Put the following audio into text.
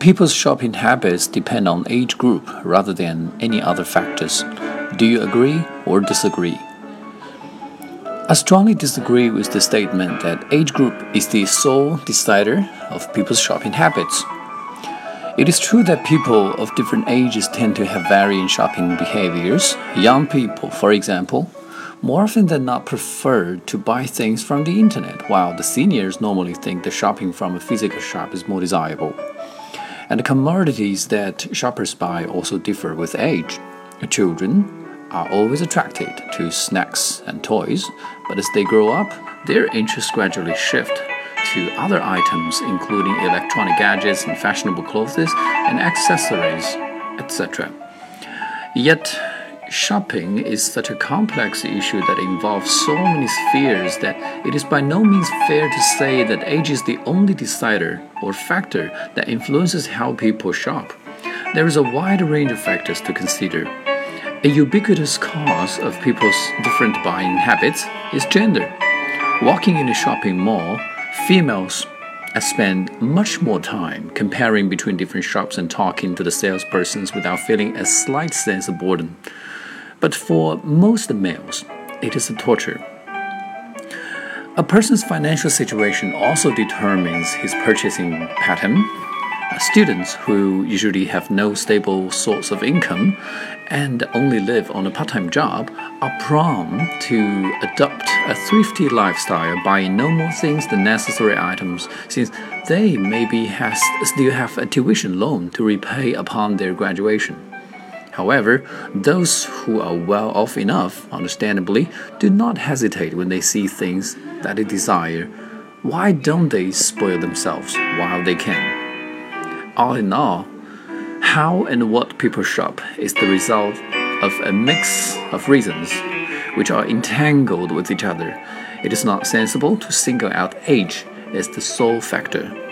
People's shopping habits depend on age group rather than any other factors. Do you agree or disagree? I strongly disagree with the statement that age group is the sole decider of people's shopping habits. It is true that people of different ages tend to have varying shopping behaviors. Young people, for example, more often than not prefer to buy things from the internet, while the seniors normally think that shopping from a physical shop is more desirable. And the commodities that shoppers buy also differ with age. Children are always attracted to snacks and toys, but as they grow up, their interests gradually shift to other items, including electronic gadgets and fashionable clothes and accessories, etc. Yet, shopping is such a complex issue that involves so many spheres that it is by no means fair to say that age is the only decider or factor that influences how people shop. There is a wide range of factors to consider. A ubiquitous cause of people's different buying habits is gender. Walking in a shopping mall, females spend much more time comparing between different shops and talking to the salespersons without feeling a slight sense of boredom. But for most males, it is a torture. A person's financial situation also determines his purchasing pattern Students who usually have no stable source of income and only live on a part time job are prone to adopt a thrifty lifestyle, buying no more things than necessary items, since they maybe has, still have a tuition loan to repay upon their graduation. However, those who are well off enough, understandably, do not hesitate when they see things that they desire. Why don't they spoil themselves while they can? all in all, how and what people shop is the result of a mix of reasons which are entangled with each other. It is not sensible to single out age as the sole factor.